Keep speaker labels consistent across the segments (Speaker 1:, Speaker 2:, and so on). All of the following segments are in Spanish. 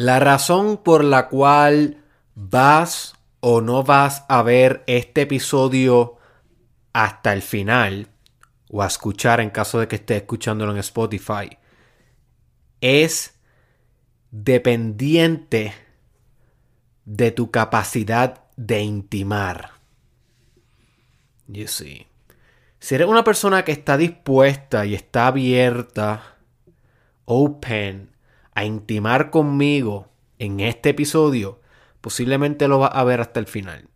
Speaker 1: La razón por la cual vas o no vas a ver este episodio hasta el final, o a escuchar en caso de que estés escuchándolo en Spotify, es dependiente de tu capacidad de intimar. You see. Si eres una persona que está dispuesta y está abierta, open, a intimar conmigo en este episodio, posiblemente lo vas a ver hasta el final.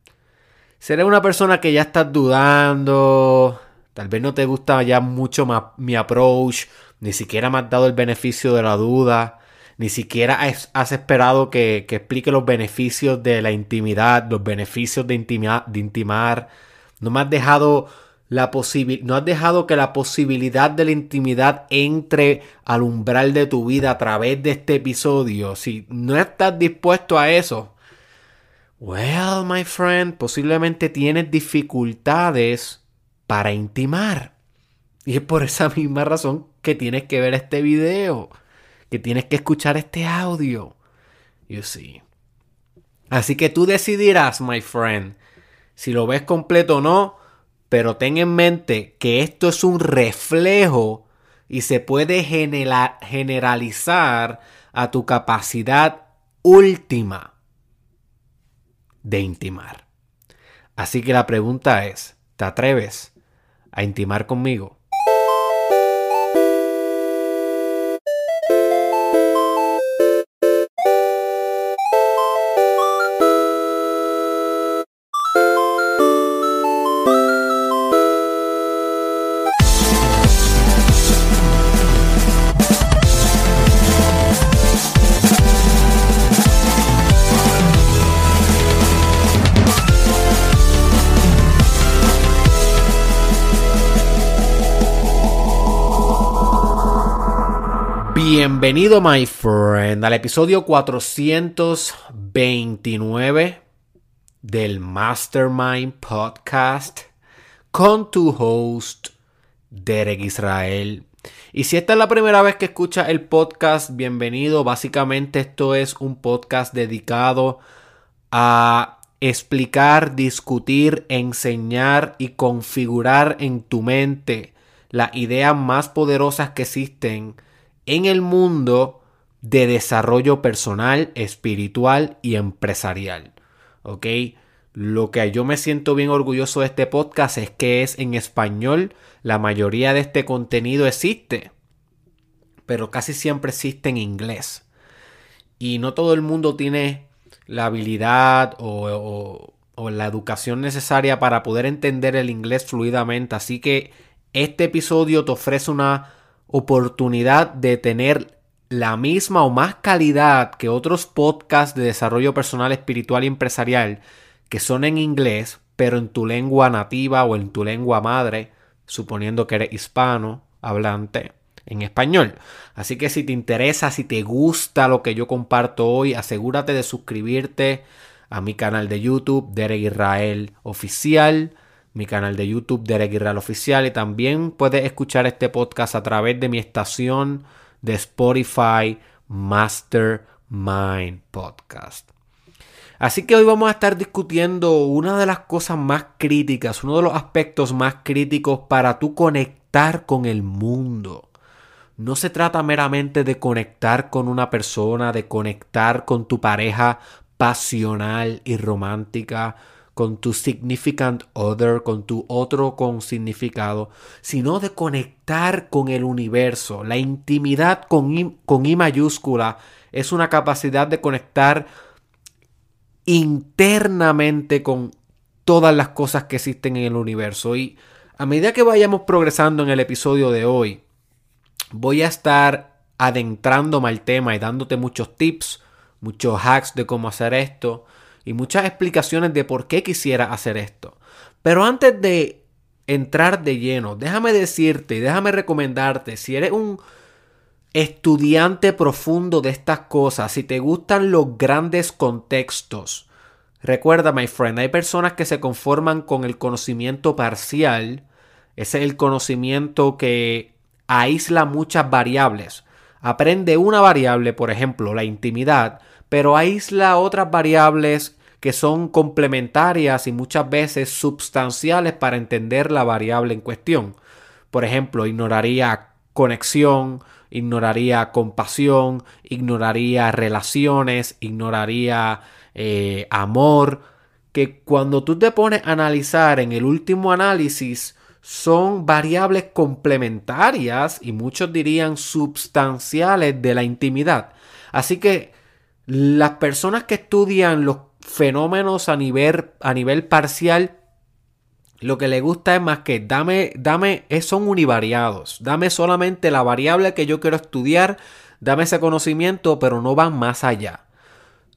Speaker 1: Si eres una persona que ya estás dudando, tal vez no te gusta ya mucho más mi approach, ni siquiera me has dado el beneficio de la duda, ni siquiera has, esperado que, que, explique los beneficios de la intimidad, los beneficios de, de intimar, no me has dejado la no has dejado que la posibilidad de la intimidad entre al umbral de tu vida a través de este episodio. Si no estás dispuesto a eso, well, my friend, posiblemente tienes dificultades para intimar. Y es por esa misma razón que tienes que ver este video, que tienes que escuchar este audio. You see. Así que tú decidirás, my friend, si lo ves completo o no pero ten en mente que esto es un reflejo y se puede generalizar a tu capacidad última de intimar. Así que la pregunta es, ¿te atreves a intimar conmigo? Bienvenido, my friend, al episodio 429 del Mastermind Podcast con tu host, Derek Israel. Y si esta es la primera vez que escuchas el podcast, bienvenido. Básicamente esto es un podcast dedicado a explicar, discutir, enseñar y configurar en tu mente las ideas más poderosas que existen en el mundo de desarrollo personal, espiritual y empresarial. ¿Ok? Lo que yo me siento bien orgulloso de este podcast es que es en español. La mayoría de este contenido existe, pero casi siempre existe en inglés. Y no todo el mundo tiene la habilidad o, o la educación necesaria para poder entender el inglés fluidamente. Así que este episodio te ofrece una oportunidad de tener la misma o más calidad que otros podcasts de desarrollo personal, espiritual y empresarial que son en inglés, pero en tu lengua nativa o en tu lengua madre, suponiendo que eres hispano hablante en español. Así que si te interesa, si te gusta lo que yo comparto hoy, asegúrate de suscribirte a mi canal de YouTube, Derek Israel Oficial mi canal de YouTube Derek Irreal Oficial y también puedes escuchar este podcast a través de mi estación de Spotify Mastermind Podcast. Así que hoy vamos a estar discutiendo una de las cosas más críticas, uno de los aspectos más críticos para tú conectar con el mundo. No se trata meramente de conectar con una persona, de conectar con tu pareja pasional y romántica con tu significant other, con tu otro con significado, sino de conectar con el universo. La intimidad con I, con I mayúscula es una capacidad de conectar internamente con todas las cosas que existen en el universo. Y a medida que vayamos progresando en el episodio de hoy, voy a estar adentrándome al tema y dándote muchos tips, muchos hacks de cómo hacer esto y muchas explicaciones de por qué quisiera hacer esto. Pero antes de entrar de lleno, déjame decirte y déjame recomendarte, si eres un estudiante profundo de estas cosas, si te gustan los grandes contextos, recuerda, my friend, hay personas que se conforman con el conocimiento parcial, ese es el conocimiento que aísla muchas variables. aprende una variable, por ejemplo, la intimidad, pero aísla otras variables que son complementarias y muchas veces substanciales para entender la variable en cuestión. Por ejemplo, ignoraría conexión, ignoraría compasión, ignoraría relaciones, ignoraría eh, amor, que cuando tú te pones a analizar en el último análisis son variables complementarias y muchos dirían substanciales de la intimidad. Así que las personas que estudian los fenómenos a nivel, a nivel parcial, lo que le gusta es más que dame, dame, son univariados. Dame solamente la variable que yo quiero estudiar, dame ese conocimiento, pero no van más allá.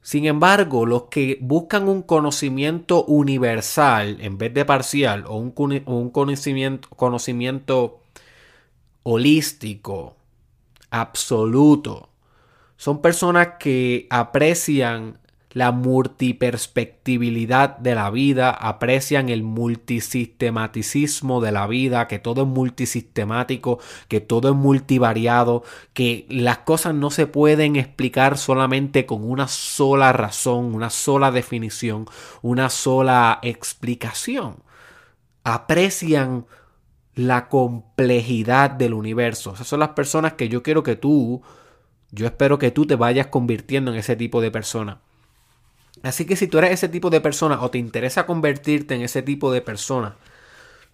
Speaker 1: Sin embargo, los que buscan un conocimiento universal en vez de parcial o un, un conocimiento, conocimiento holístico, absoluto, son personas que aprecian la multiperspectibilidad de la vida, aprecian el multisistematicismo de la vida, que todo es multisistemático, que todo es multivariado, que las cosas no se pueden explicar solamente con una sola razón, una sola definición, una sola explicación. Aprecian la complejidad del universo. Esas son las personas que yo quiero que tú, yo espero que tú te vayas convirtiendo en ese tipo de persona. Así que si tú eres ese tipo de persona o te interesa convertirte en ese tipo de persona,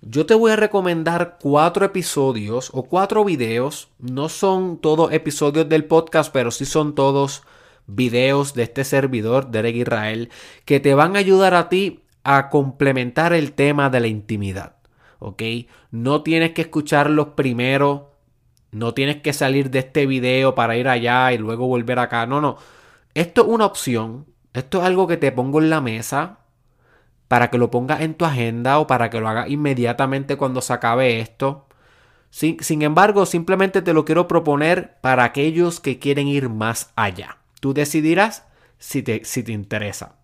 Speaker 1: yo te voy a recomendar cuatro episodios o cuatro videos. No son todos episodios del podcast, pero sí son todos videos de este servidor, Derek Israel, que te van a ayudar a ti a complementar el tema de la intimidad. ¿Ok? No tienes que escucharlos primero. No tienes que salir de este video para ir allá y luego volver acá. No, no. Esto es una opción esto es algo que te pongo en la mesa para que lo pongas en tu agenda o para que lo hagas inmediatamente cuando se acabe esto. Sin, sin, embargo, simplemente te lo quiero proponer para aquellos que quieren ir más allá. Tú decidirás si te, si te interesa.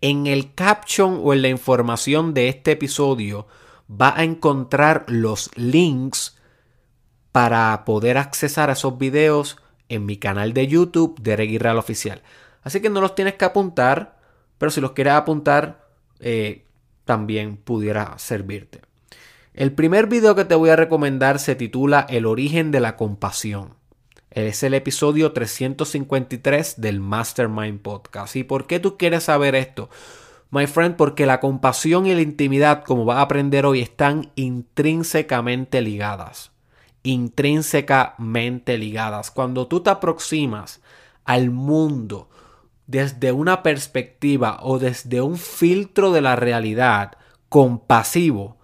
Speaker 1: En el caption o en la información de este episodio va a encontrar los links para poder accesar a esos videos en mi canal de YouTube de Real Oficial. Así que no los tienes que apuntar, pero si los quieres apuntar, eh, también pudiera servirte. El primer video que te voy a recomendar se titula El origen de la compasión. Es el episodio 353 del Mastermind Podcast. ¿Y por qué tú quieres saber esto? My friend, porque la compasión y la intimidad, como vas a aprender hoy, están intrínsecamente ligadas. Intrínsecamente ligadas. Cuando tú te aproximas al mundo desde una perspectiva o desde un filtro de la realidad compasivo,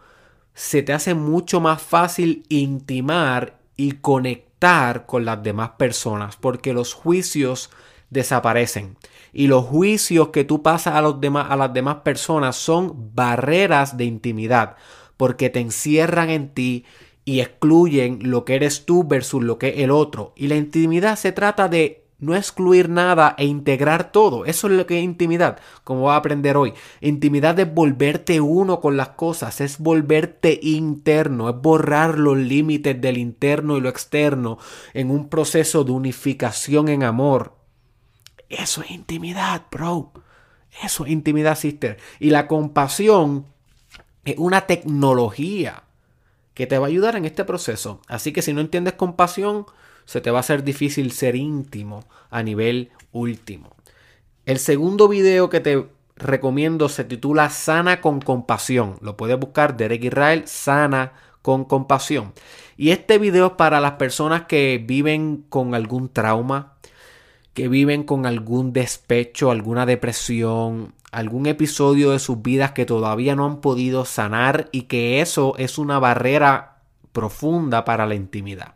Speaker 1: se te hace mucho más fácil intimar y conectar con las demás personas porque los juicios desaparecen y los juicios que tú pasas a, los a las demás personas son barreras de intimidad porque te encierran en ti y excluyen lo que eres tú versus lo que el otro y la intimidad se trata de no excluir nada e integrar todo. Eso es lo que es intimidad, como va a aprender hoy. Intimidad es volverte uno con las cosas, es volverte interno, es borrar los límites del interno y lo externo en un proceso de unificación en amor. Eso es intimidad, bro. Eso es intimidad, sister. Y la compasión es una tecnología que te va a ayudar en este proceso. Así que si no entiendes compasión, se te va a hacer difícil ser íntimo a nivel último. El segundo video que te recomiendo se titula Sana con compasión. Lo puedes buscar Derek Israel, Sana con compasión. Y este video es para las personas que viven con algún trauma, que viven con algún despecho, alguna depresión, algún episodio de sus vidas que todavía no han podido sanar y que eso es una barrera profunda para la intimidad.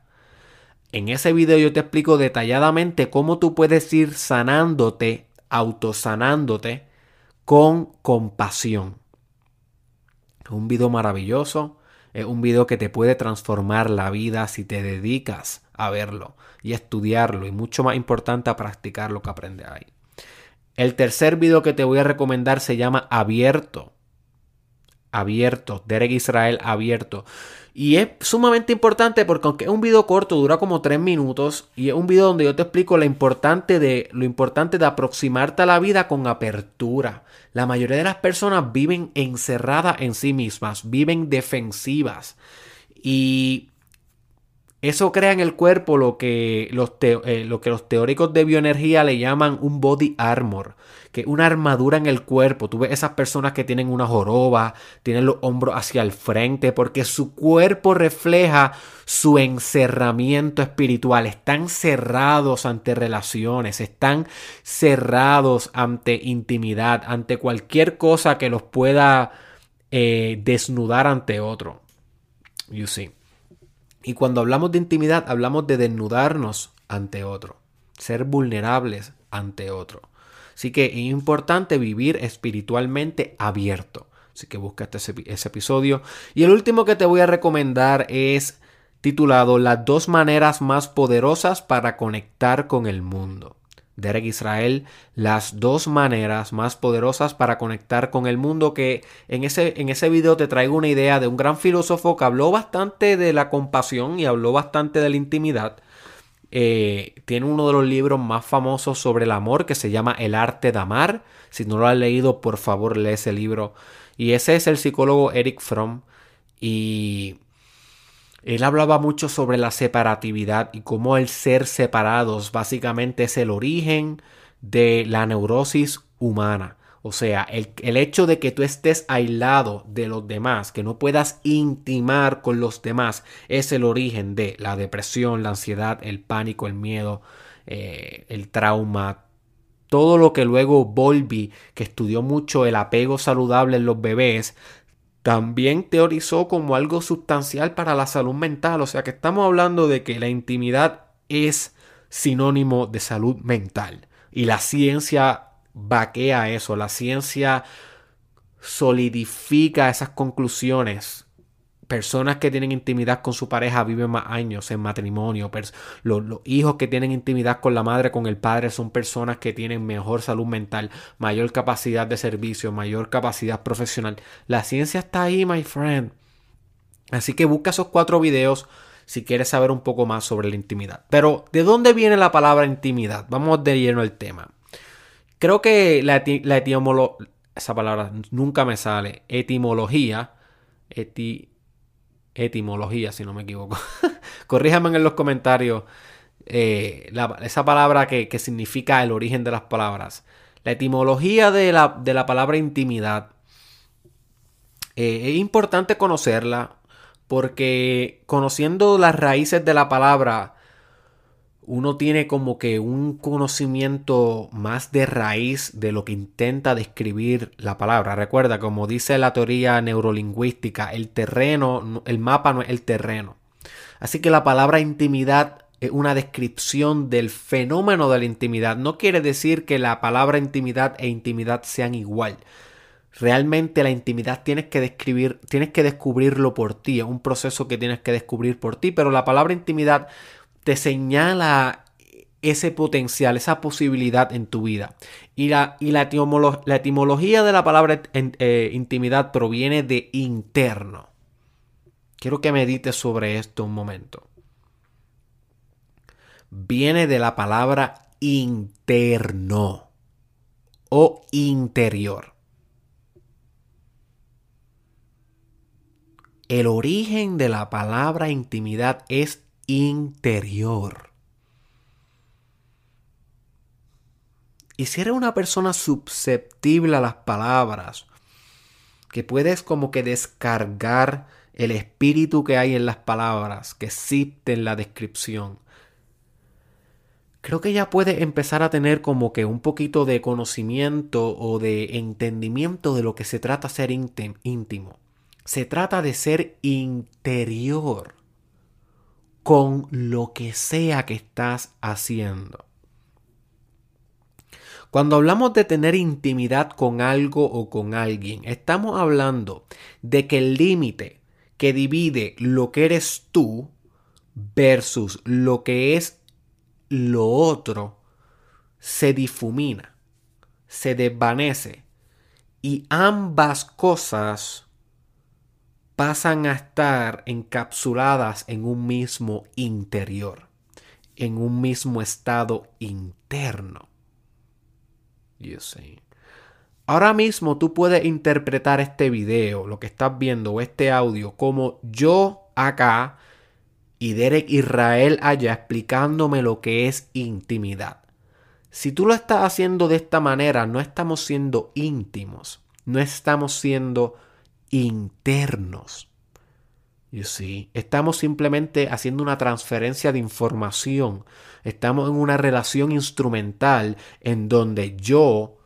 Speaker 1: En ese video yo te explico detalladamente cómo tú puedes ir sanándote, autosanándote con compasión. Es un video maravilloso, es un video que te puede transformar la vida si te dedicas a verlo y estudiarlo y mucho más importante a practicar lo que aprendes ahí. El tercer video que te voy a recomendar se llama Abierto. Abierto, Derek Israel Abierto. Y es sumamente importante porque aunque es un video corto, dura como 3 minutos y es un video donde yo te explico lo importante de, lo importante de aproximarte a la vida con apertura. La mayoría de las personas viven encerradas en sí mismas, viven defensivas. Y eso crea en el cuerpo lo que, los eh, lo que los teóricos de bioenergía le llaman un body armor, que es una armadura en el cuerpo. Tú ves esas personas que tienen una joroba, tienen los hombros hacia el frente, porque su cuerpo refleja su encerramiento espiritual. Están cerrados ante relaciones, están cerrados ante intimidad, ante cualquier cosa que los pueda eh, desnudar ante otro. You see. Y cuando hablamos de intimidad, hablamos de desnudarnos ante otro, ser vulnerables ante otro. Así que es importante vivir espiritualmente abierto. Así que busca ese, ese episodio. Y el último que te voy a recomendar es titulado Las dos maneras más poderosas para conectar con el mundo. Derek Israel las dos maneras más poderosas para conectar con el mundo que en ese, en ese video te traigo una idea de un gran filósofo que habló bastante de la compasión y habló bastante de la intimidad. Eh, tiene uno de los libros más famosos sobre el amor que se llama El arte de amar. Si no lo has leído, por favor, lee ese libro. Y ese es el psicólogo Eric Fromm. Y él hablaba mucho sobre la separatividad y cómo el ser separados básicamente es el origen de la neurosis humana. O sea, el, el, hecho de que tú estés aislado de los demás, que no puedas intimar con los demás, es el origen de la depresión, la ansiedad, el pánico, el miedo, eh, el trauma. Todo lo que luego Volby, que estudió mucho el apego saludable en los bebés, también teorizó como algo sustancial para la salud mental. O sea que estamos hablando de que la intimidad es sinónimo de salud mental. Y la ciencia vaquea eso, la ciencia solidifica esas conclusiones personas que tienen intimidad con su pareja viven más años en matrimonio. Los, hijos que tienen intimidad con la madre, con el padre, son personas que tienen mejor salud mental, mayor capacidad de servicio, mayor capacidad profesional. La ciencia está ahí, my friend. Así que busca esos cuatro videos si quieres saber un poco más sobre la intimidad. Pero, ¿de dónde viene la palabra intimidad? Vamos de lleno al tema. Creo que la, etimología, esa palabra nunca me sale, etimología, eti, etimología, si no me equivoco. Corríjame en los comentarios eh, esa palabra que, significa el origen de las palabras. La etimología de la, de la palabra intimidad eh, es importante conocerla porque conociendo las raíces de la palabra uno tiene como que un conocimiento más de raíz de lo que intenta describir la palabra. Recuerda, como dice la teoría neurolingüística, el terreno, el mapa no es el terreno. Así que la palabra intimidad es una descripción del fenómeno de la intimidad. No quiere decir que la palabra intimidad e intimidad sean igual. Realmente la intimidad tienes que describir, tienes que descubrirlo por ti, es un proceso que tienes que descubrir por ti, pero la palabra intimidad te señala ese potencial, esa posibilidad en tu vida. Y la, y la, etimología de la palabra eh, intimidad proviene de interno. Quiero que medites sobre esto un momento. Viene de la palabra interno o interior. El origen de la palabra intimidad es interior. Y si eres una persona susceptible a las palabras, que puedes como que descargar el espíritu que hay en las palabras, que existe en la descripción, creo que ya puedes empezar a tener como que un poquito de conocimiento o de entendimiento de lo que se trata ser íntimo. Se trata de ser interior con lo que sea que estás haciendo. Cuando hablamos de tener intimidad con algo o con alguien, estamos hablando de que el límite que divide lo que eres tú versus lo que es lo otro se difumina, se desvanece y ambas cosas pasan a estar encapsuladas en un mismo interior, en un mismo estado interno. You see. Ahora mismo tú puedes interpretar este video, lo que estás viendo, este audio, como yo acá y Derek Israel allá explicándome lo que es intimidad. Si tú lo estás haciendo de esta manera, no estamos siendo íntimos, no estamos siendo internos. You? Estamos simplemente haciendo una transferencia de información. Estamos en una relación instrumental en donde yo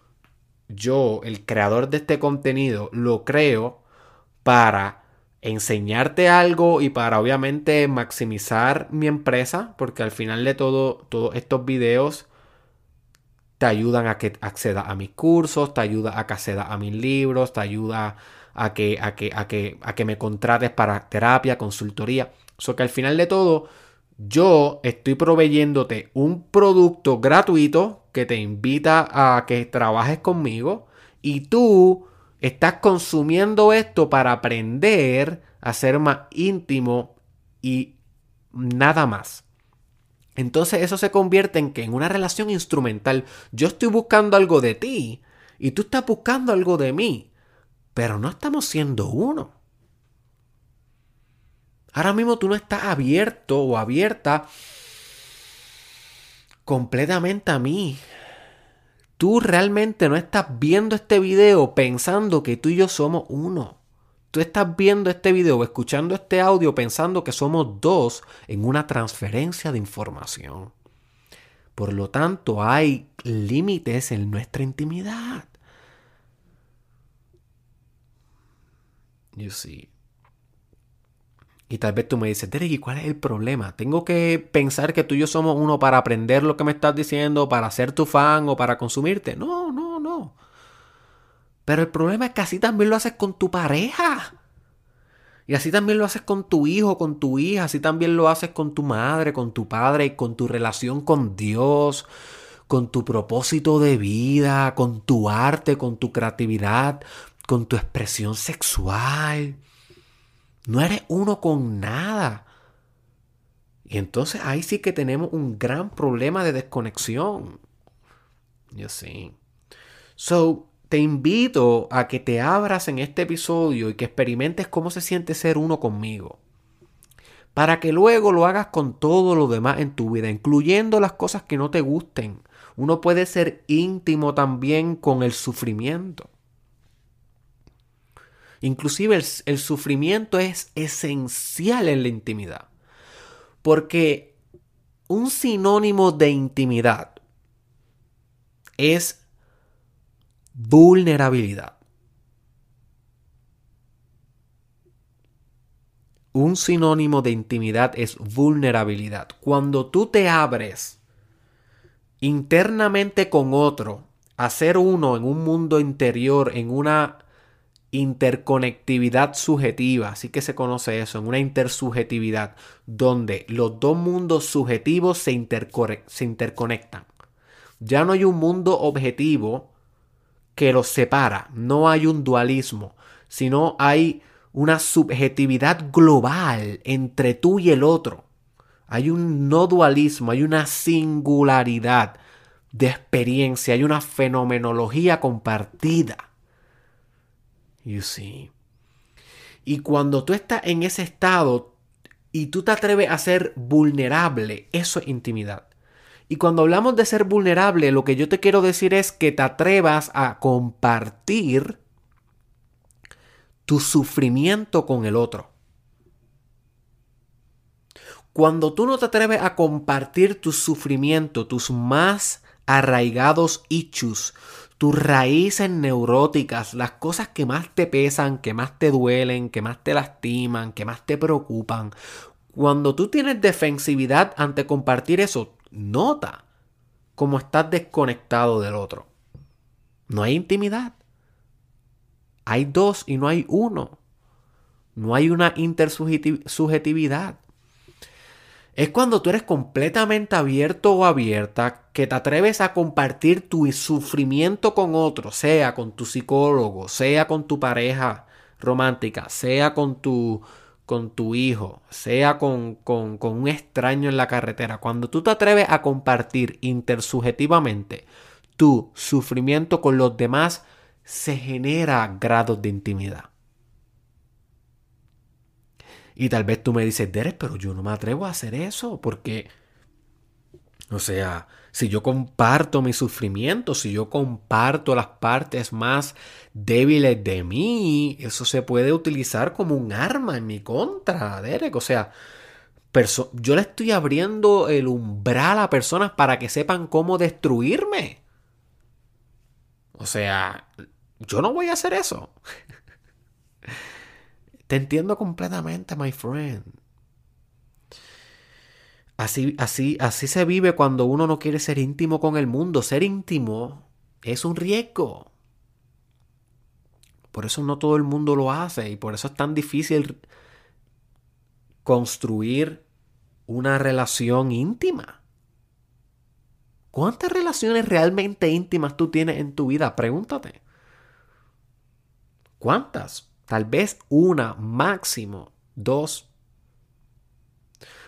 Speaker 1: yo, el creador de este contenido, lo creo para enseñarte algo y para obviamente maximizar mi empresa, porque al final de todo, todos estos videos te ayudan a que acceda a mis cursos, te ayuda a que acceda a mis libros, te ayuda a que, a que, a que, a que me contrates para terapia, consultoría. So que al final de todo, yo estoy proveyéndote un producto gratuito que te invita a que trabajes conmigo y tú estás consumiendo esto para aprender a ser más íntimo y nada más. Entonces eso se convierte en que en una relación instrumental yo estoy buscando algo de ti y tú estás buscando algo de mí, pero no estamos siendo uno. Ahora mismo tú no estás abierto o abierta completamente a mí. Tú realmente no estás viendo este video pensando que tú y yo somos uno. Tú estás viendo este video escuchando este audio pensando que somos dos en una transferencia de información. Por lo tanto, hay límites en nuestra intimidad. You see. Y tal vez tú me dices, Derek, ¿y cuál es el problema? ¿Tengo que pensar que tú y yo somos uno para aprender lo que me estás diciendo, para ser tu fan o para consumirte? No, no, no. Pero el problema es que así también lo haces con tu pareja. Y así también lo haces con tu hijo, con tu hija, así también lo haces con tu madre, con tu padre, con tu relación con Dios, con tu propósito de vida, con tu arte, con tu creatividad, con tu expresión sexual. No eres uno con nada. Y entonces ahí sí que tenemos un gran problema de desconexión. Yo sí. So, te invito a que te abras en este episodio y que experimentes cómo se siente ser uno conmigo. Para que luego lo hagas con todo lo demás en tu vida, incluyendo las cosas que no te gusten. Uno puede ser íntimo también con el sufrimiento. Inclusive el, sufrimiento es esencial en la intimidad. Porque un sinónimo de intimidad es vulnerabilidad. Un sinónimo de intimidad es vulnerabilidad. Cuando tú te abres internamente con otro, a ser uno en un mundo interior, en una interconectividad subjetiva, así que se conoce eso, en una intersubjetividad, donde los dos mundos subjetivos se, se interconectan. Ya no hay un mundo objetivo que los separa, no hay un dualismo, sino hay una subjetividad global entre tú y el otro. Hay un no dualismo, hay una singularidad de experiencia, hay una fenomenología compartida. You see. Y cuando tú estás en ese estado y tú te atreves a ser vulnerable, eso es intimidad. Y cuando hablamos de ser vulnerable, lo que yo te quiero decir es que te atrevas a compartir tu sufrimiento con el otro. Cuando tú no te atreves a compartir tu sufrimiento, tus más arraigados issues, tus raíces neuróticas, las cosas que más te pesan, que más te duelen, que más te lastiman, que más te preocupan. Cuando tú tienes defensividad ante compartir eso, nota cómo estás desconectado del otro. No hay intimidad. Hay dos y no hay uno. No hay una intersubjetividad. Es cuando tú eres completamente abierto o abierta que te atreves a compartir tu sufrimiento con otro, sea con tu psicólogo, sea con tu pareja romántica, sea con tu, con tu hijo, sea con, con, con un extraño en la carretera, cuando tú te atreves a compartir intersubjetivamente tu sufrimiento con los demás, se genera grados de intimidad. Y tal vez tú me dices, Derek, pero yo no me atrevo a hacer eso porque, o sea, si yo comparto mi sufrimiento, si yo comparto las partes más débiles de mí, eso se puede utilizar como un arma en mi contra, Derek. O sea, yo le estoy abriendo el umbral a personas para que sepan cómo destruirme. O sea, yo no voy a hacer eso. Entiendo completamente, my friend. Así, así, así se vive cuando uno no quiere ser íntimo con el mundo. Ser íntimo es un riesgo. Por eso no todo el mundo lo hace y por eso es tan difícil construir una relación íntima. ¿Cuántas relaciones realmente íntimas tú tienes en tu vida? Pregúntate. ¿Cuántas? Tal vez una, máximo dos.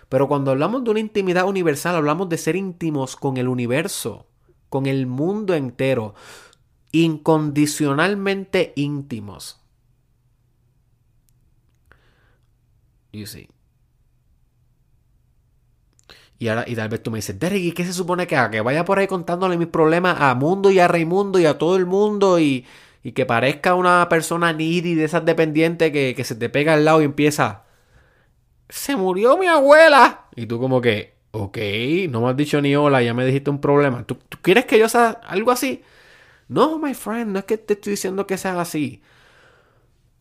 Speaker 1: Pero cuando hablamos de una intimidad universal, hablamos de ser íntimos con el universo, con el mundo entero, incondicionalmente íntimos. You see. Y ahora, y tal vez tú me dices, Derek, ¿y qué se supone que haga? Que vaya por ahí contándole mis problemas a Mundo y a Raimundo y a todo el mundo y, y que parezca una persona needy de esas dependientes que, que se te pega al lado y empieza, se murió mi abuela. Y tú como que, ok, no me has dicho ni hola, ya me dijiste un problema. ¿Tú, quieres que yo sea algo así? No, my friend, no es que te estoy diciendo que sea así.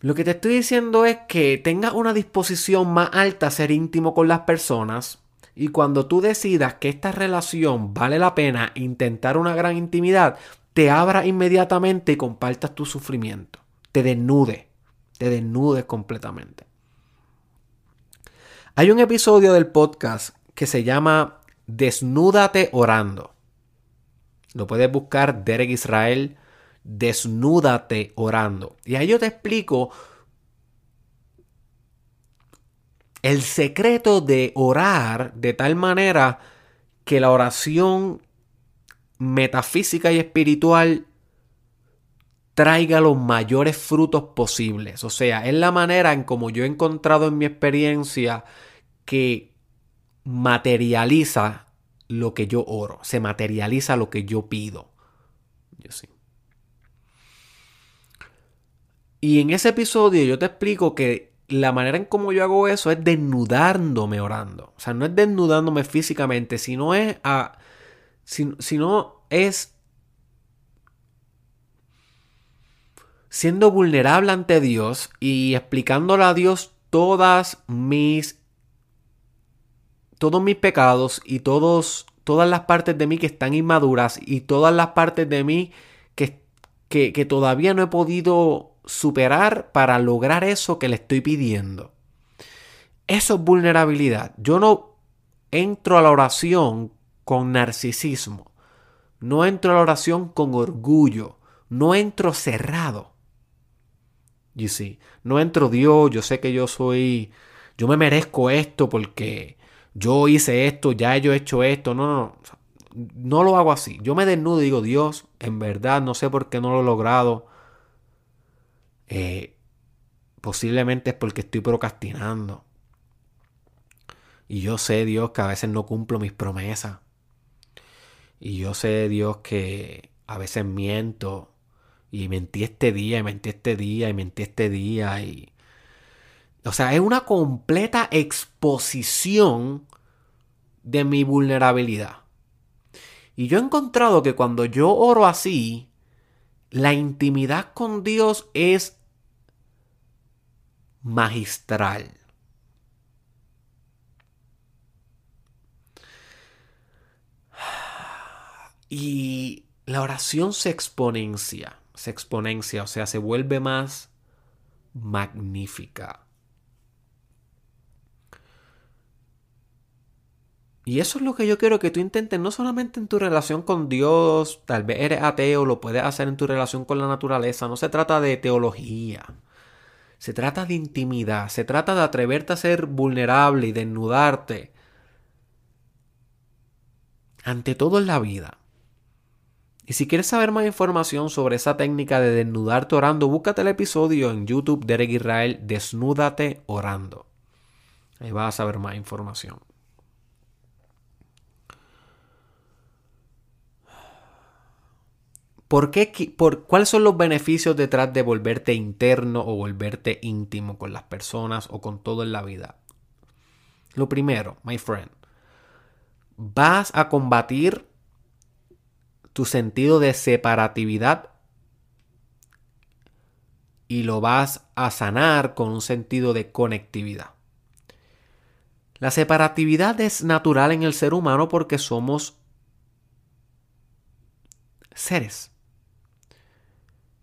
Speaker 1: Lo que te estoy diciendo es que tengas una disposición más alta a ser íntimo con las personas. Y cuando tú decidas que esta relación vale la pena intentar una gran intimidad, te abra inmediatamente y compartas tu sufrimiento. Te desnude, te desnudes completamente. Hay un episodio del podcast que se llama Desnúdate orando. Lo puedes buscar Derek Israel, Desnúdate orando. Y ahí yo te explico el secreto de orar de tal manera que la oración metafísica y espiritual traiga los mayores frutos posibles. O sea, es la manera en como yo he encontrado en mi experiencia que materializa lo que yo oro, se materializa lo que yo pido. Yo sí. Y en ese episodio yo te explico que la manera en como yo hago eso es desnudándome orando. O sea, no es desnudándome físicamente, sino es a sino es siendo vulnerable ante Dios y explicándole a Dios todas mis todos mis pecados y todos todas las partes de mí que están inmaduras y todas las partes de mí que, que, que todavía no he podido superar para lograr eso que le estoy pidiendo. Eso es vulnerabilidad. Yo no entro a la oración con narcisismo. No entro a la oración con orgullo. No entro cerrado. You see, no entro Dios, yo sé que yo soy, yo me merezco esto porque yo hice esto, ya yo he hecho esto. No, no, no. No lo hago así. Yo me desnudo y digo, Dios, en verdad no sé por qué no lo he logrado. Eh, posiblemente es porque estoy procrastinando. Y yo sé, Dios, que a veces no cumplo mis promesas. Y yo sé, Dios, que a veces miento. Y mentí este día, y mentí este día, y mentí este día. Y... O sea, es una completa exposición de mi vulnerabilidad. Y yo he encontrado que cuando yo oro así, la intimidad con Dios es magistral. Y la oración se exponencia, se exponencia, o sea, se vuelve más magnífica. Y eso es lo que yo quiero que tú intentes, no solamente en tu relación con Dios, tal vez eres ateo, lo puedes hacer en tu relación con la naturaleza, no se trata de teología. Se trata de intimidad, se trata de atreverte a ser vulnerable y desnudarte ante todo en la vida. Y si quieres saber más información sobre esa técnica de desnudarte orando, búscate el episodio en YouTube de Derek Israel, Desnúdate orando. Ahí vas a saber más información. ¿Por qué, por, ¿Cuáles son los beneficios detrás de volverte interno o volverte íntimo con las personas o con todo en la vida? Lo primero, my friend, vas a combatir tu sentido de separatividad y lo vas a sanar con un sentido de conectividad. La separatividad es natural en el ser humano porque somos seres.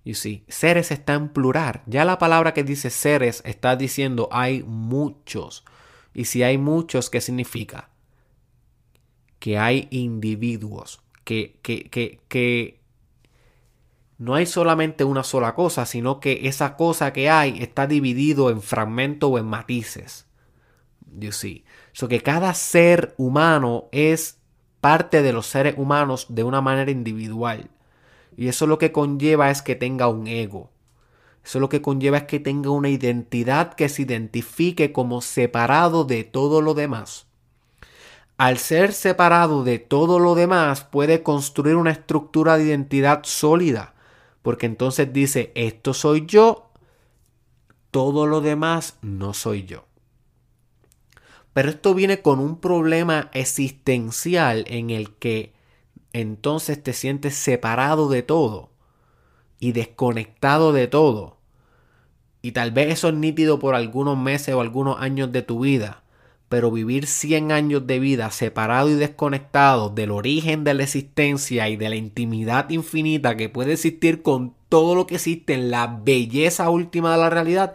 Speaker 1: Y sí, seres está en plural. Ya la palabra que dice seres está diciendo hay muchos. Y si hay muchos, ¿qué significa? Que hay individuos, que, que, que, que no hay solamente una sola cosa, sino que esa cosa que hay está dividido en fragmentos o en matices. You see. So que cada ser humano es parte de los seres humanos de una manera individual. Y eso lo que conlleva es que tenga un ego. Eso lo que conlleva es que tenga una identidad que se identifique como separado de todo lo demás. Al ser separado de todo lo demás puede construir una estructura de identidad sólida. Porque entonces dice, esto soy yo, todo lo demás no soy yo. Pero esto viene con un problema existencial en el que entonces te sientes separado de todo y desconectado de todo. Y tal vez eso es nítido por algunos meses o algunos años de tu vida, pero vivir 100 años de vida separado y desconectado del origen de la existencia y de la intimidad infinita que puede existir con todo lo que existe en la belleza última de la realidad,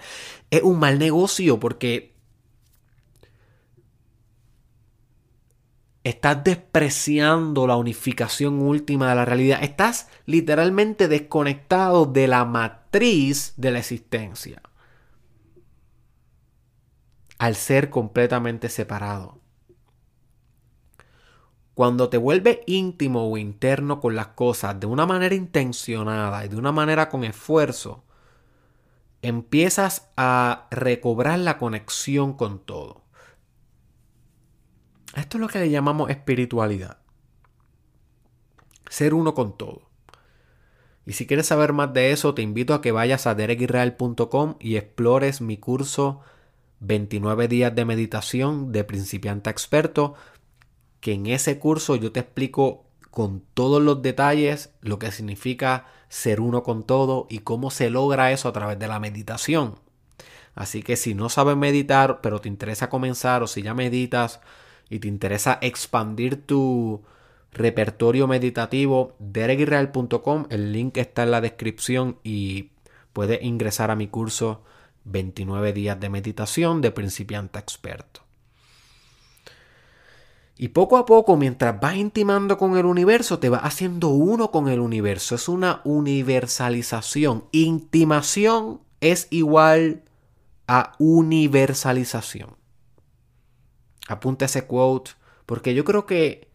Speaker 1: es un mal negocio porque Estás despreciando la unificación última de la realidad. Estás literalmente desconectado de la matriz de la existencia. Al ser completamente separado. Cuando te vuelves íntimo o interno con las cosas de una manera intencionada y de una manera con esfuerzo, empiezas a recobrar la conexión con todo. Esto es lo que le llamamos espiritualidad. Ser uno con todo. Y si quieres saber más de eso, te invito a que vayas a derekisrael.com y explores mi curso 29 días de meditación de principiante a experto, que en ese curso yo te explico con todos los detalles lo que significa ser uno con todo y cómo se logra eso a través de la meditación. Así que si no sabes meditar, pero te interesa comenzar o si ya meditas, y te interesa expandir tu repertorio meditativo, derekisrael.com, el link está en la descripción y puedes ingresar a mi curso 29 días de meditación de principiante a experto. Y poco a poco, mientras vas intimando con el universo, te vas haciendo uno con el universo. Es una universalización. Intimación es igual a universalización. Apunta ese quote, porque yo creo que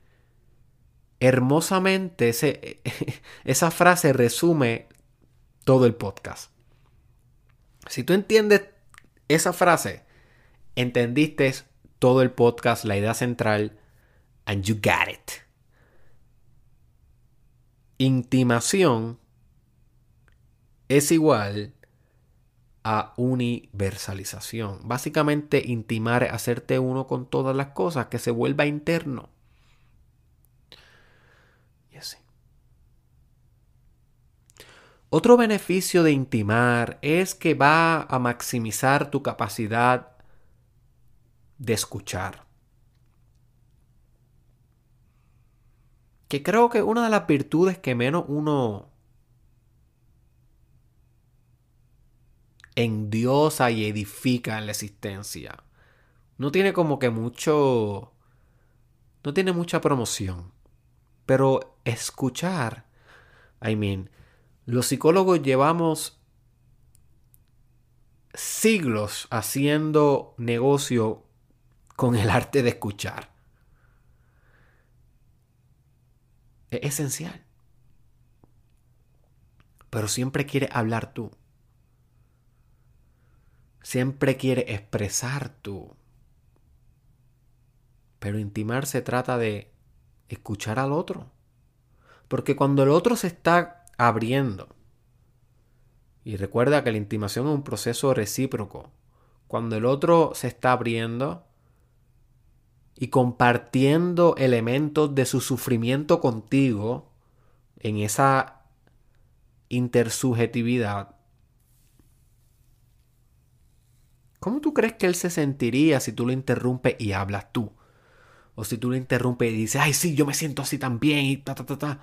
Speaker 1: hermosamente esa frase resume todo el podcast. Si tú entiendes esa frase, entendiste todo el podcast, la idea central, and you got it. Intimación es igual a universalización. Básicamente intimar, hacerte uno con todas las cosas, que se vuelva interno. Y así. Otro beneficio de intimar es que va a maximizar tu capacidad de escuchar. Que creo que una de las virtudes que menos uno endiosa y edifica en la existencia. No tiene como que mucho... No tiene mucha promoción. Pero escuchar... I mean, los psicólogos llevamos siglos haciendo negocio con el arte de escuchar. Es esencial. Pero siempre quiere hablar tú. Siempre quiere expresar tú. Pero intimar se trata de escuchar al otro. Porque cuando el otro se está abriendo, y recuerda que la intimación es un proceso recíproco, cuando el otro se está abriendo y compartiendo elementos de su sufrimiento contigo en esa intersubjetividad, ¿cómo tú crees que él se sentiría si tú lo interrumpes y hablas tú? O si tú lo interrumpes y dices, ay, sí, yo me siento así también y ta, ta, ta, ta.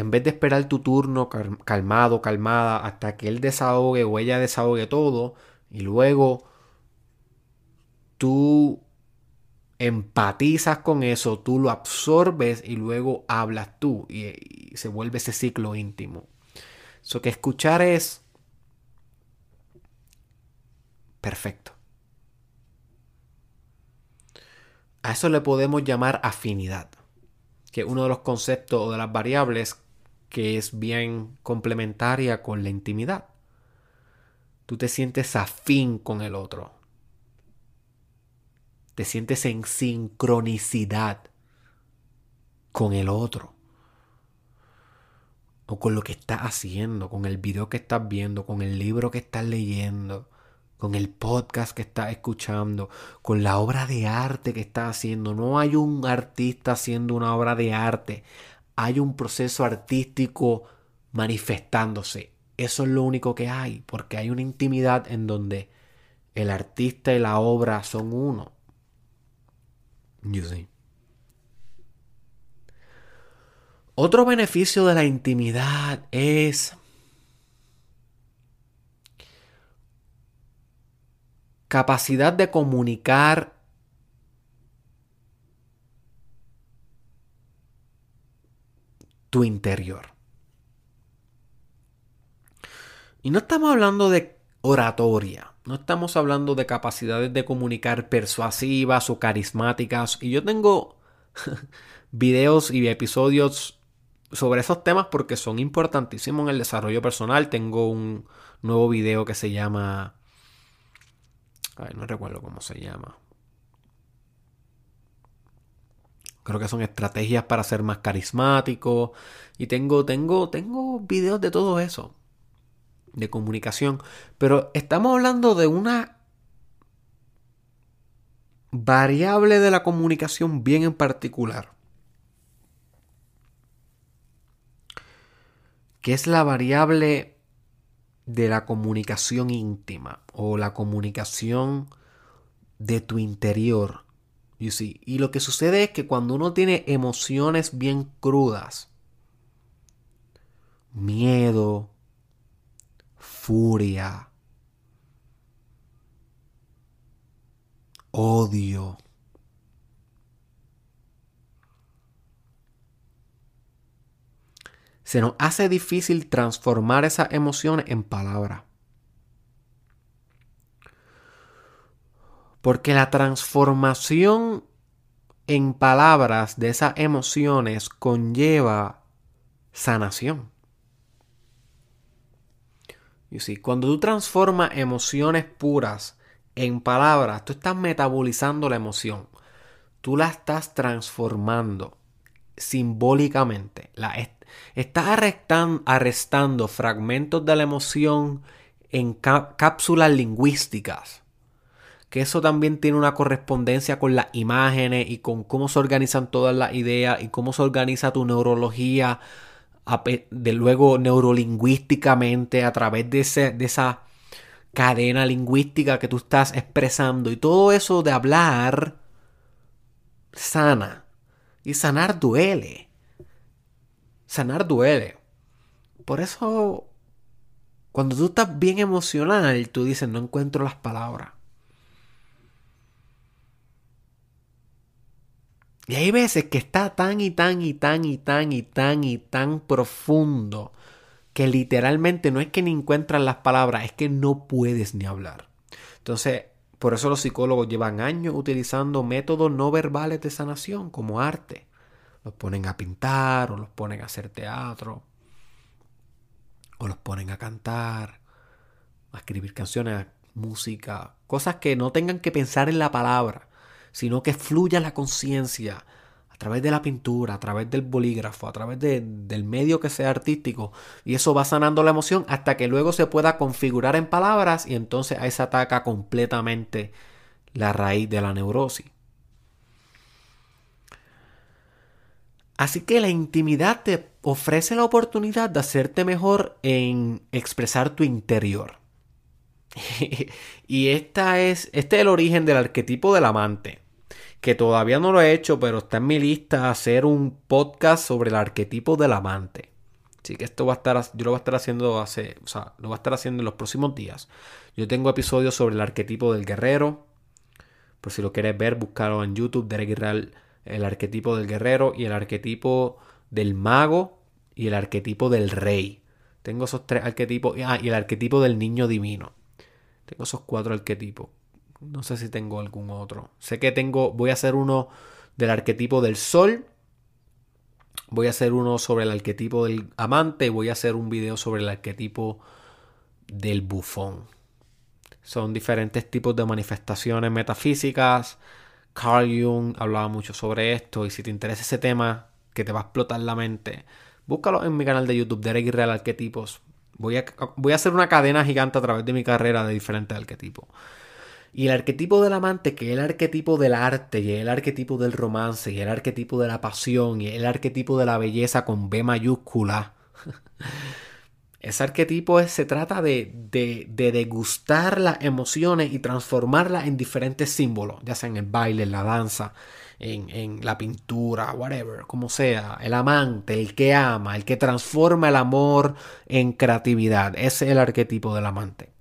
Speaker 1: En vez de esperar tu turno calmado, calmada, hasta que él desahogue o ella desahogue todo, y luego tú empatizas con eso, tú lo absorbes y luego hablas tú y, se vuelve ese ciclo íntimo. Eso que escuchar es perfecto. A eso le podemos llamar afinidad, que es uno de los conceptos o de las variables que es bien complementaria con la intimidad. Tú te sientes afín con el otro. Te sientes en sincronicidad con el otro. O con lo que estás haciendo, con el video que estás viendo, con el libro que estás leyendo con el podcast que estás escuchando, con la obra de arte que estás haciendo. No hay un artista haciendo una obra de arte, hay un proceso artístico manifestándose. Eso es lo único que hay, porque hay una intimidad en donde el artista y la obra son uno. Otro beneficio de la intimidad es capacidad de comunicar tu interior. Y no estamos hablando de oratoria, no estamos hablando de capacidades de comunicar persuasivas o carismáticas. Y yo tengo videos y episodios sobre esos temas porque son importantísimos en el desarrollo personal. Tengo un nuevo video que se llama no recuerdo cómo se llama. Creo que son estrategias para ser más carismático. Y tengo, tengo, tengo videos de todo eso. De comunicación. Pero estamos hablando de una variable de la comunicación bien en particular. Que es la variable de la comunicación íntima o la comunicación de tu interior. You see. Y lo que sucede es que cuando uno tiene emociones bien crudas, miedo, furia, odio, se nos hace difícil transformar esas emociones en palabras. Porque la transformación en palabras de esas emociones conlleva sanación. Y si cuando tú transformas emociones puras en palabras, tú estás metabolizando la emoción. Tú la estás transformando simbólicamente. La, Estás arrestando, fragmentos de la emoción en cápsulas lingüísticas. Que eso también tiene una correspondencia con las imágenes y con cómo se organizan todas las ideas y cómo se organiza tu neurología, de luego neurolingüísticamente a través de, esa cadena lingüística que tú estás expresando. Y todo eso de hablar sana. Y sanar duele sanar duele. Por eso, cuando tú estás bien emocional, tú dices, no encuentro las palabras. Y hay veces que está tan y tan y tan y tan y tan y tan profundo que literalmente no es que ni encuentras las palabras, es que no puedes ni hablar. Entonces, por eso los psicólogos llevan años utilizando métodos no verbales de sanación como arte. Los ponen a pintar o los ponen a hacer teatro o los ponen a cantar, a escribir canciones, música, cosas que no tengan que pensar en la palabra, sino que fluya la conciencia a través de la pintura, a través del bolígrafo, a través del medio que sea artístico, y eso va sanando la emoción hasta que luego se pueda configurar en palabras y entonces ahí se ataca completamente la raíz de la neurosis. Así que la intimidad te ofrece la oportunidad de hacerte mejor en expresar tu interior. y esta es, este es el origen del arquetipo del amante, que todavía no lo he hecho, pero está en mi lista hacer un podcast sobre el arquetipo del amante. Así que esto va a estar, yo lo voy a estar haciendo hace, o sea, lo voy a estar haciendo en los próximos días. Yo tengo episodios sobre el arquetipo del guerrero. Por si lo quieres ver, búscalo en YouTube, Derek Israel el arquetipo del guerrero y el arquetipo del mago y el arquetipo del rey. Tengo esos tres arquetipos. Ah, y el arquetipo del niño divino. Tengo esos cuatro arquetipos. No sé si tengo algún otro. Sé que tengo. Voy a hacer uno del arquetipo del sol. Voy a hacer uno sobre el arquetipo del amante. Voy a hacer un video sobre el arquetipo del bufón. Son diferentes tipos de manifestaciones metafísicas Carl Jung hablaba mucho sobre esto y si te interesa ese tema que te va a explotar la mente, búscalo en mi canal de YouTube, Derek Real Arquetipos. Voy a, voy a hacer una cadena gigante a través de mi carrera de diferentes arquetipos. Y el arquetipo del amante, que es el arquetipo del arte, y el arquetipo del romance, y el arquetipo de la pasión, y el arquetipo de la belleza con B mayúscula. Ese arquetipo se trata de, degustar las emociones y transformarlas en diferentes símbolos, ya sea en el baile, en la danza, en, la pintura, whatever, como sea. El amante, el que ama, el que transforma el amor en creatividad. Ese es el arquetipo del amante.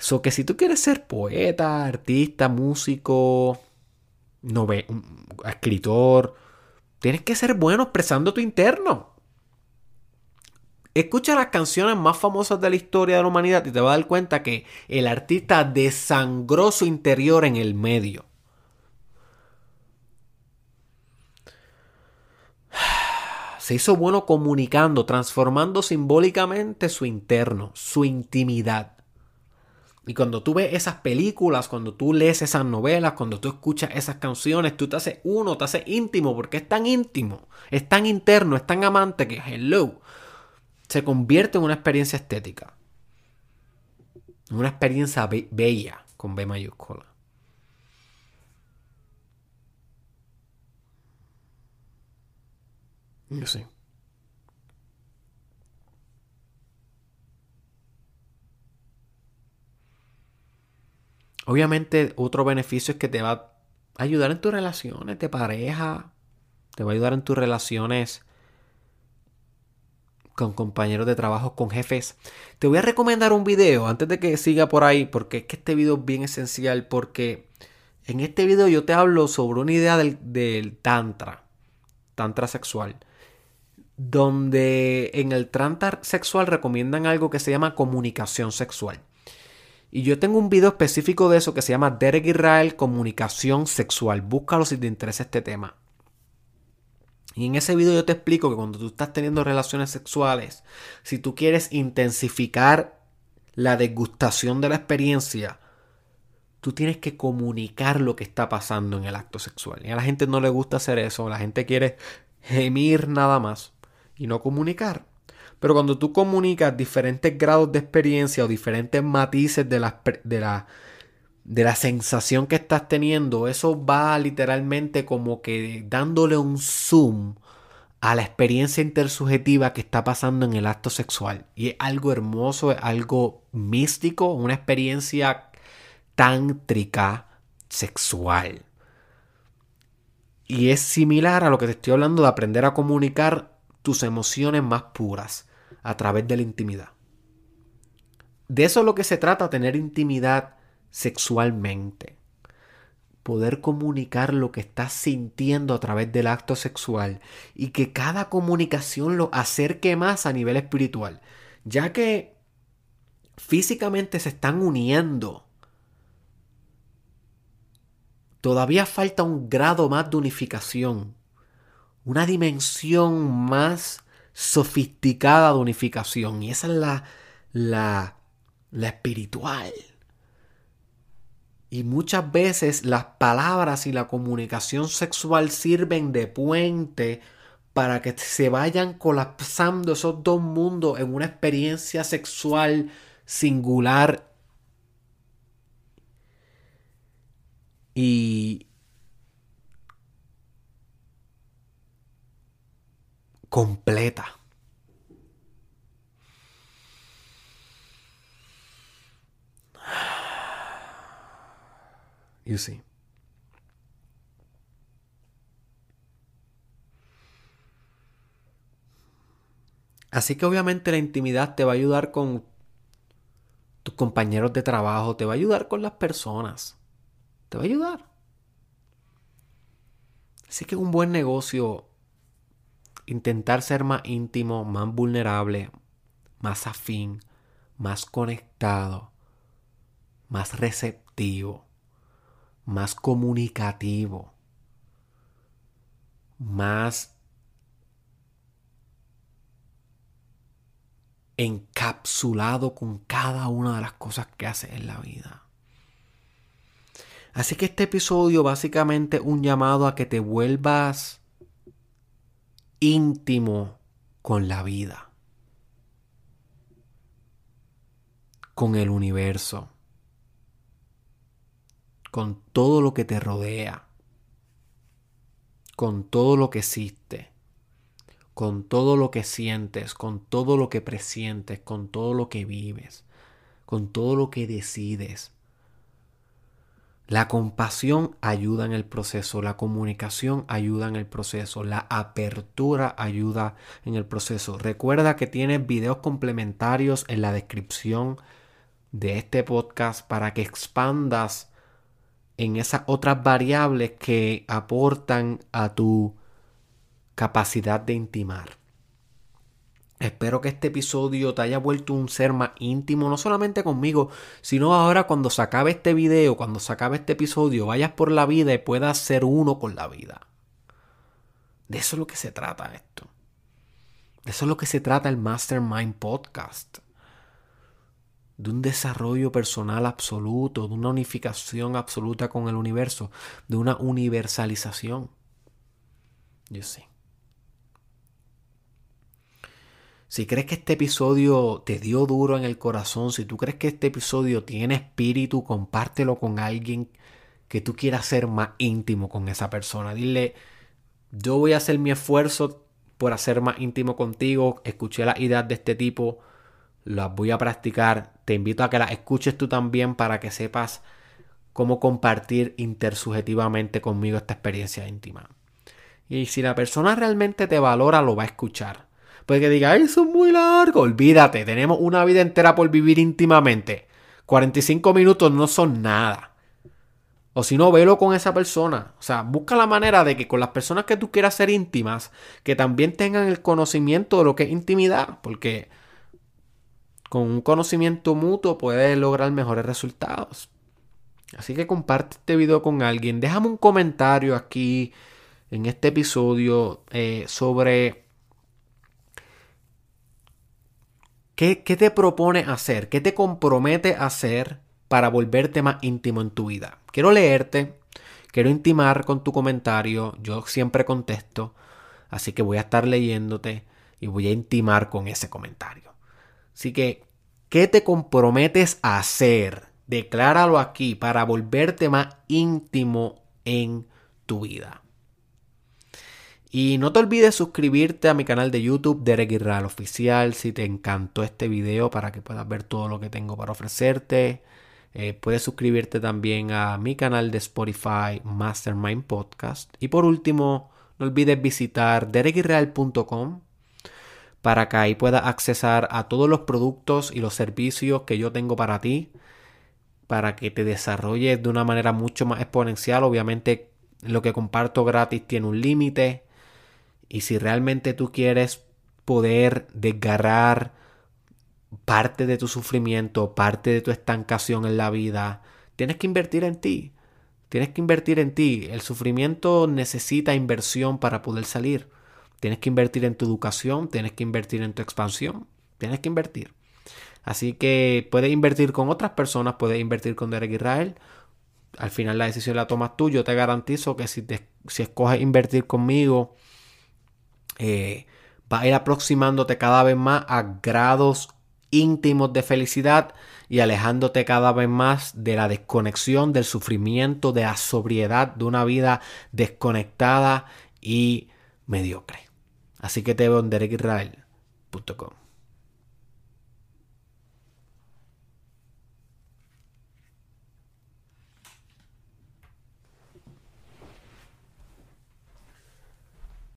Speaker 1: So que si tú quieres ser poeta, artista, músico, escritor, tienes que ser bueno expresando tu interno. Escucha las canciones más famosas de la historia de la humanidad y te vas a dar cuenta que el artista desangró su interior en el medio. Se hizo bueno comunicando, transformando simbólicamente su interno, su intimidad. Y cuando tú ves esas películas, cuando tú lees esas novelas, cuando tú escuchas esas canciones, tú te haces uno, te haces íntimo, porque es tan íntimo, es tan interno, es tan amante que hello se convierte en una experiencia estética. Una experiencia bella con B mayúscula. Yo sé. Obviamente, otro beneficio es que te va a ayudar en tus relaciones de pareja, te va a ayudar en tus relaciones con compañeros de trabajo, con jefes. Te voy a recomendar un video antes de que siga por ahí, porque es que este video es bien esencial, porque en este video yo te hablo sobre una idea del, tantra, tantra sexual, donde en el tantra sexual recomiendan algo que se llama comunicación sexual. Y yo tengo un video específico de eso que se llama Derek Israel Comunicación Sexual. Búscalo si te interesa este tema. Y en ese video yo te explico que cuando tú estás teniendo relaciones sexuales, si tú quieres intensificar la degustación de la experiencia, tú tienes que comunicar lo que está pasando en el acto sexual. Y a la gente no le gusta hacer eso, la gente quiere gemir nada más y no comunicar. Pero cuando tú comunicas diferentes grados de experiencia o diferentes matices de la, de la de la sensación que estás teniendo, eso va literalmente como que dándole un zoom a la experiencia intersubjetiva que está pasando en el acto sexual. Y es algo hermoso, es algo místico, una experiencia tántrica sexual. Y es similar a lo que te estoy hablando de aprender a comunicar tus emociones más puras a través de la intimidad. De eso es lo que se trata, tener intimidad sexualmente. poder comunicar lo que estás sintiendo a través del acto sexual y que cada comunicación lo acerque más a nivel espiritual, ya que físicamente se están uniendo. Todavía falta un grado más de unificación, una dimensión más sofisticada de unificación y esa es la, la, la espiritual. Y muchas veces las palabras y la comunicación sexual sirven de puente para que se vayan colapsando esos dos mundos en una experiencia sexual singular y completa. You see. Así que obviamente la intimidad te va a ayudar con tus compañeros de trabajo, te va a ayudar con las personas, te va a ayudar. Así que un buen negocio intentar ser más íntimo, más vulnerable, más afín, más conectado, más receptivo más comunicativo, más encapsulado con cada una de las cosas que hace en la vida. Así que este episodio básicamente un llamado a que te vuelvas íntimo con la vida, con el universo con todo lo que te rodea, con todo lo que existe, con todo lo que sientes, con todo lo que presientes, con todo lo que vives, con todo lo que decides. La compasión ayuda en el proceso, la comunicación ayuda en el proceso, la apertura ayuda en el proceso. Recuerda que tienes videos complementarios en la descripción de este podcast para que expandas en esas otras variables que aportan a tu capacidad de intimar. Espero que este episodio te haya vuelto un ser más íntimo, no solamente conmigo, sino ahora cuando se acabe este video, cuando se acabe este episodio, vayas por la vida y puedas ser uno con la vida. De eso es lo que se trata esto. De eso es lo que se trata el Mastermind Podcast de un desarrollo personal absoluto, de una unificación absoluta con el universo, de una universalización. Yo sé. Si crees que este episodio te dio duro en el corazón, si tú crees que este episodio tiene espíritu, compártelo con alguien que tú quieras ser más íntimo con esa persona. Dile, yo voy a hacer mi esfuerzo por hacer más íntimo contigo. Escuché las ideas de este tipo las voy a practicar. Te invito a que las escuches tú también para que sepas cómo compartir intersubjetivamente conmigo esta experiencia íntima. Y si la persona realmente te valora, lo va a escuchar. Puede que diga, eso es muy largo. Olvídate, tenemos una vida entera por vivir íntimamente. 45 minutos no son nada. O si no, velo con esa persona. O sea, busca la manera de que con las personas que tú quieras ser íntimas, que también tengan el conocimiento de lo que es intimidad. Porque con un conocimiento mutuo puedes lograr mejores resultados. Así que comparte este video con alguien. Déjame un comentario aquí en este episodio eh, sobre qué, te propone hacer, qué te compromete a hacer para volverte más íntimo en tu vida. Quiero leerte, quiero intimar con tu comentario. Yo siempre contesto, así que voy a estar leyéndote y voy a intimar con ese comentario. Así que, ¿qué te comprometes a hacer? Decláralo aquí para volverte más íntimo en tu vida. Y no te olvides suscribirte a mi canal de YouTube, Derek Israel Oficial, si te encantó este video para que puedas ver todo lo que tengo para ofrecerte. Eh, puedes suscribirte también a mi canal de Spotify, Mastermind Podcast. Y por último, no olvides visitar derekisrael.com para que ahí puedas accesar a todos los productos y los servicios que yo tengo para ti. para que te desarrolles de una manera mucho más exponencial. Obviamente lo que comparto gratis tiene un límite. Y si realmente tú quieres poder desgarrar parte de tu sufrimiento, parte de tu estancación en la vida, tienes que invertir en ti. Tienes que invertir en ti. El sufrimiento necesita inversión para poder salir. Tienes que invertir en tu educación, tienes que invertir en tu expansión, tienes que invertir. Así que puedes invertir con otras personas, puedes invertir con Derek Israel. Al final la decisión la tomas tú. Yo te garantizo que si, te, si escoges invertir conmigo, eh, va a ir aproximándote cada vez más a grados íntimos de felicidad y alejándote cada vez más de la desconexión, del sufrimiento, de la sobriedad, de una vida desconectada y mediocre. Así que te veo en derekisrael.com.